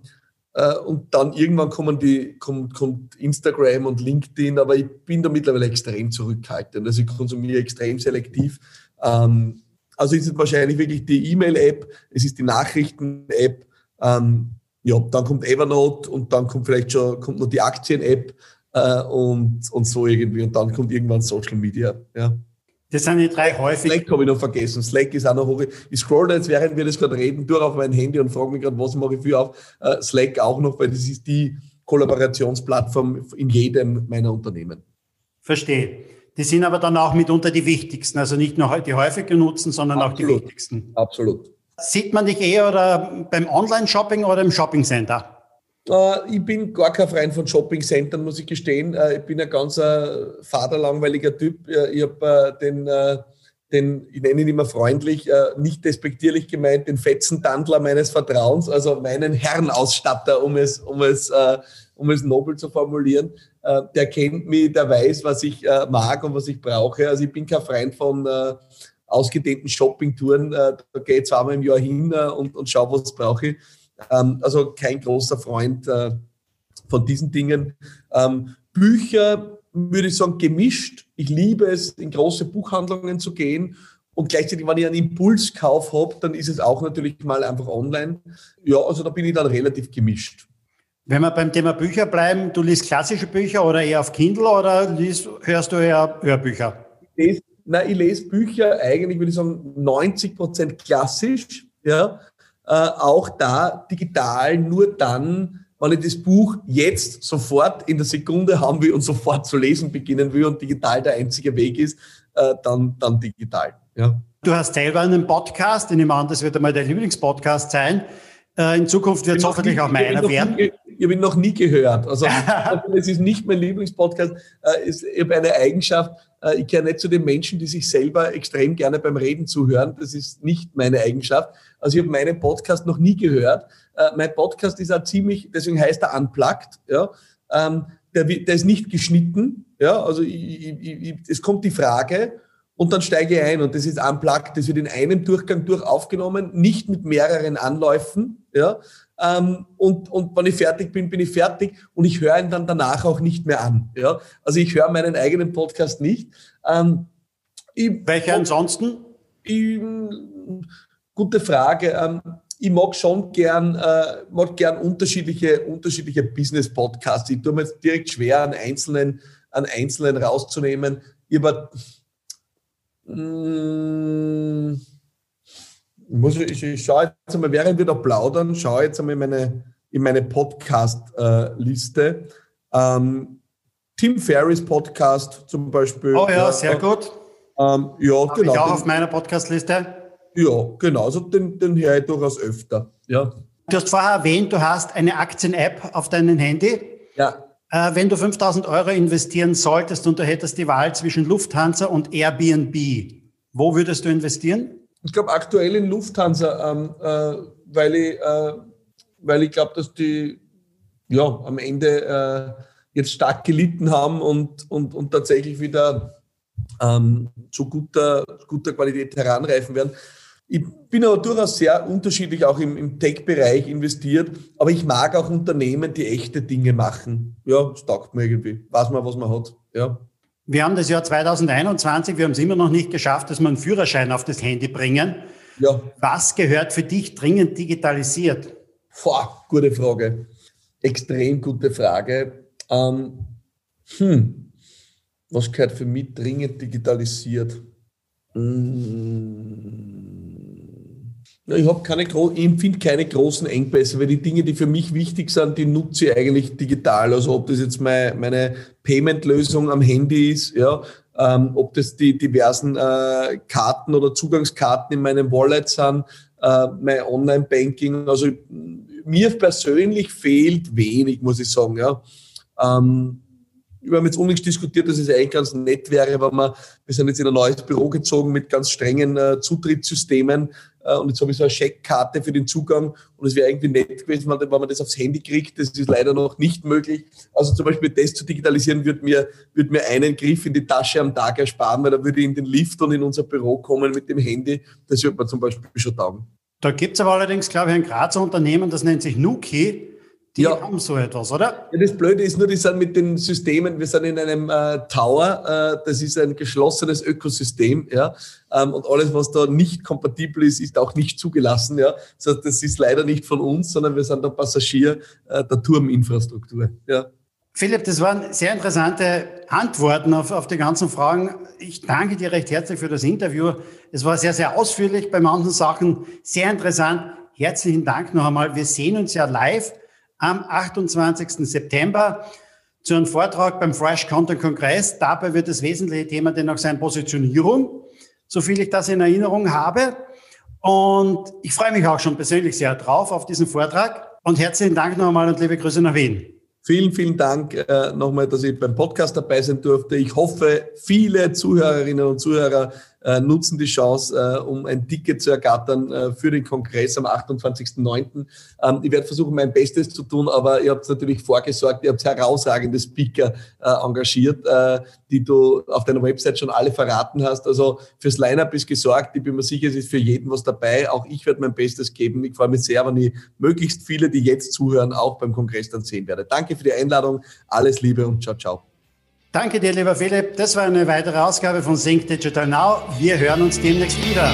äh, und dann irgendwann kommen die, kommt, kommt Instagram und LinkedIn, aber ich bin da mittlerweile extrem zurückhaltend. Also ich konsumiere extrem selektiv. Ähm, also ist es wahrscheinlich wirklich die E-Mail-App, es ist die Nachrichten-App, ähm, ja, dann kommt Evernote und dann kommt vielleicht schon kommt noch die Aktien-App äh, und, und so irgendwie und dann kommt irgendwann Social Media. Ja. Das sind die drei häufig. Slack habe ich noch vergessen. Slack ist auch noch hoch. Ich scroll jetzt, während wir das gerade reden, durch auf mein Handy und frage mich gerade, was mache ich für auf. Uh, Slack auch noch, weil das ist die Kollaborationsplattform in jedem meiner Unternehmen. Verstehe. Die sind aber dann auch mitunter die wichtigsten, also nicht nur die häufig genutzten, sondern Absolut. auch die wichtigsten. Absolut. Sieht man dich eher oder beim Online-Shopping oder im Shopping-Center? Äh, ich bin gar kein Freund von Shopping-Centern, muss ich gestehen. Äh, ich bin ein ganz äh, vaterlangweiliger Typ. Ich habe den, den, ich nenne ihn immer freundlich, nicht despektierlich gemeint, den Fetzentandler meines Vertrauens, also meinen Herrenausstatter, um es, um es, um es nobel zu formulieren. Der kennt mich, der weiß, was ich mag und was ich brauche. Also ich bin kein Freund von ausgedehnten Shoppingtouren. Da gehe ich zweimal im Jahr hin und, und schaue, was brauche ich. Ähm, also kein großer Freund äh, von diesen Dingen. Ähm, Bücher würde ich sagen gemischt. Ich liebe es, in große Buchhandlungen zu gehen. Und gleichzeitig, wenn ich einen Impulskauf habe, dann ist es auch natürlich mal einfach online. Ja, also da bin ich dann relativ gemischt. Wenn wir beim Thema Bücher bleiben, du liest klassische Bücher oder eher auf Kindle oder liest, hörst du eher Hörbücher? Ich lese, nein, ich lese Bücher eigentlich, würde ich sagen, 90 Prozent klassisch. Ja, auch da digital nur dann, wenn ich das Buch jetzt sofort in der Sekunde haben will und sofort zu lesen beginnen will und digital der einzige Weg ist, äh, dann, dann digital. Ja. Du hast selber einen Podcast, ich nehme an, das wird einmal dein Lieblingspodcast sein. Äh, in Zukunft wird es hoffentlich auch meiner werden. Nie, ich habe ihn noch nie gehört. Also es ist nicht mein Lieblingspodcast. Äh, ich habe eine Eigenschaft, äh, ich gehöre nicht zu den Menschen, die sich selber extrem gerne beim Reden zuhören. Das ist nicht meine Eigenschaft. Also ich habe meinen Podcast noch nie gehört. Mein Podcast ist auch ziemlich, deswegen heißt er Unplugged. Ja. Ähm, der, der ist nicht geschnitten. Ja. Also ich, ich, ich, es kommt die Frage und dann steige ich ein und das ist unplugged, das wird in einem Durchgang durch aufgenommen, nicht mit mehreren Anläufen, ja, ähm, und, und wenn ich fertig bin, bin ich fertig und ich höre ihn dann danach auch nicht mehr an, ja, also ich höre meinen eigenen Podcast nicht. Ähm, ich, Welche ansonsten? Ich, gute Frage. Ähm, ich mag schon gern, äh, mag gern unterschiedliche, unterschiedliche Business-Podcasts. Ich tue mir jetzt direkt schwer, einen einzelnen, einen einzelnen rauszunehmen. Ich habe hm, muss ich, ich schaue jetzt einmal, während wir da plaudern, schaue jetzt einmal in meine, in meine Podcast-Liste. Ähm, Tim Ferris Podcast zum Beispiel. Oh ja, sehr gut. Ähm, ja, Hab genau. Ich auch auf meiner Podcast-Liste. Ja, genau. Also den, den höre ich durchaus öfter. Ja. Du hast vorher erwähnt, du hast eine Aktien-App auf deinem Handy. Ja. Äh, wenn du 5000 Euro investieren solltest und du hättest die Wahl zwischen Lufthansa und Airbnb, wo würdest du investieren? Ich glaube aktuell in Lufthansa, ähm, äh, weil ich, äh, weil ich glaube, dass die ja, am Ende äh, jetzt stark gelitten haben und, und, und tatsächlich wieder ähm, zu guter, guter Qualität heranreifen werden. Ich bin aber durchaus sehr unterschiedlich auch im, im Tech-Bereich investiert, aber ich mag auch Unternehmen, die echte Dinge machen. Ja, das taugt mir irgendwie. Weiß man, was man hat. Ja. Wir haben das Jahr 2021, wir haben es immer noch nicht geschafft, dass wir einen Führerschein auf das Handy bringen. Ja. Was gehört für dich dringend digitalisiert? Boah, gute Frage. Extrem gute Frage. Ähm, hm, was gehört für mich dringend digitalisiert? Hm. Ich habe keine, empfinde keine großen Engpässe, weil die Dinge, die für mich wichtig sind, die nutze ich eigentlich digital. Also ob das jetzt meine, meine Payment-Lösung am Handy ist, ja, ähm, ob das die diversen äh, Karten oder Zugangskarten in meinem Wallet sind, äh, mein Online-Banking. Also mir persönlich fehlt wenig, muss ich sagen. Ja. Ähm, wir haben jetzt unlängst diskutiert, dass es eigentlich ganz nett wäre, wenn wir, wir sind jetzt in ein neues Büro gezogen mit ganz strengen äh, Zutrittssystemen und jetzt habe ich so eine Scheckkarte für den Zugang und es wäre irgendwie nett gewesen, wenn, wenn man das aufs Handy kriegt. Das ist leider noch nicht möglich. Also zum Beispiel das zu digitalisieren, würde mir, würde mir einen Griff in die Tasche am Tag ersparen, weil da würde ich in den Lift und in unser Büro kommen mit dem Handy. Das würde man zum Beispiel schon taugen. Da gibt es aber allerdings, glaube ich, ein Grazer Unternehmen, das nennt sich Nuki die ja. haben so etwas, oder? Ja, das Blöde ist nur, die sind mit den Systemen, wir sind in einem äh, Tower, äh, das ist ein geschlossenes Ökosystem, ja. Ähm, und alles, was da nicht kompatibel ist, ist auch nicht zugelassen, ja. Das heißt, das ist leider nicht von uns, sondern wir sind der Passagier äh, der Turminfrastruktur, ja. Philipp, das waren sehr interessante Antworten auf, auf die ganzen Fragen. Ich danke dir recht herzlich für das Interview. Es war sehr, sehr ausführlich bei manchen Sachen, sehr interessant. Herzlichen Dank noch einmal. Wir sehen uns ja live am 28. September zu einem Vortrag beim Fresh Content Kongress. Dabei wird das wesentliche Thema dennoch sein Positionierung, soviel ich das in Erinnerung habe. Und ich freue mich auch schon persönlich sehr drauf auf diesen Vortrag. Und herzlichen Dank nochmal und liebe Grüße nach Wien. Vielen, vielen Dank äh, nochmal, dass ich beim Podcast dabei sein durfte. Ich hoffe, viele Zuhörerinnen und Zuhörer nutzen die Chance, äh, um ein Ticket zu ergattern äh, für den Kongress am 28.09. Ähm, ich werde versuchen, mein Bestes zu tun, aber ihr habt natürlich vorgesorgt, ihr habt herausragende Speaker äh, engagiert, äh, die du auf deiner Website schon alle verraten hast. Also fürs Line-Up ist gesorgt. Ich bin mir sicher, es ist für jeden was dabei. Auch ich werde mein Bestes geben. Ich freue mich sehr, wenn ich möglichst viele, die jetzt zuhören, auch beim Kongress dann sehen werde. Danke für die Einladung. Alles Liebe und ciao, ciao. Danke dir, lieber Philipp. Das war eine weitere Ausgabe von Sync Digital Now. Wir hören uns demnächst wieder.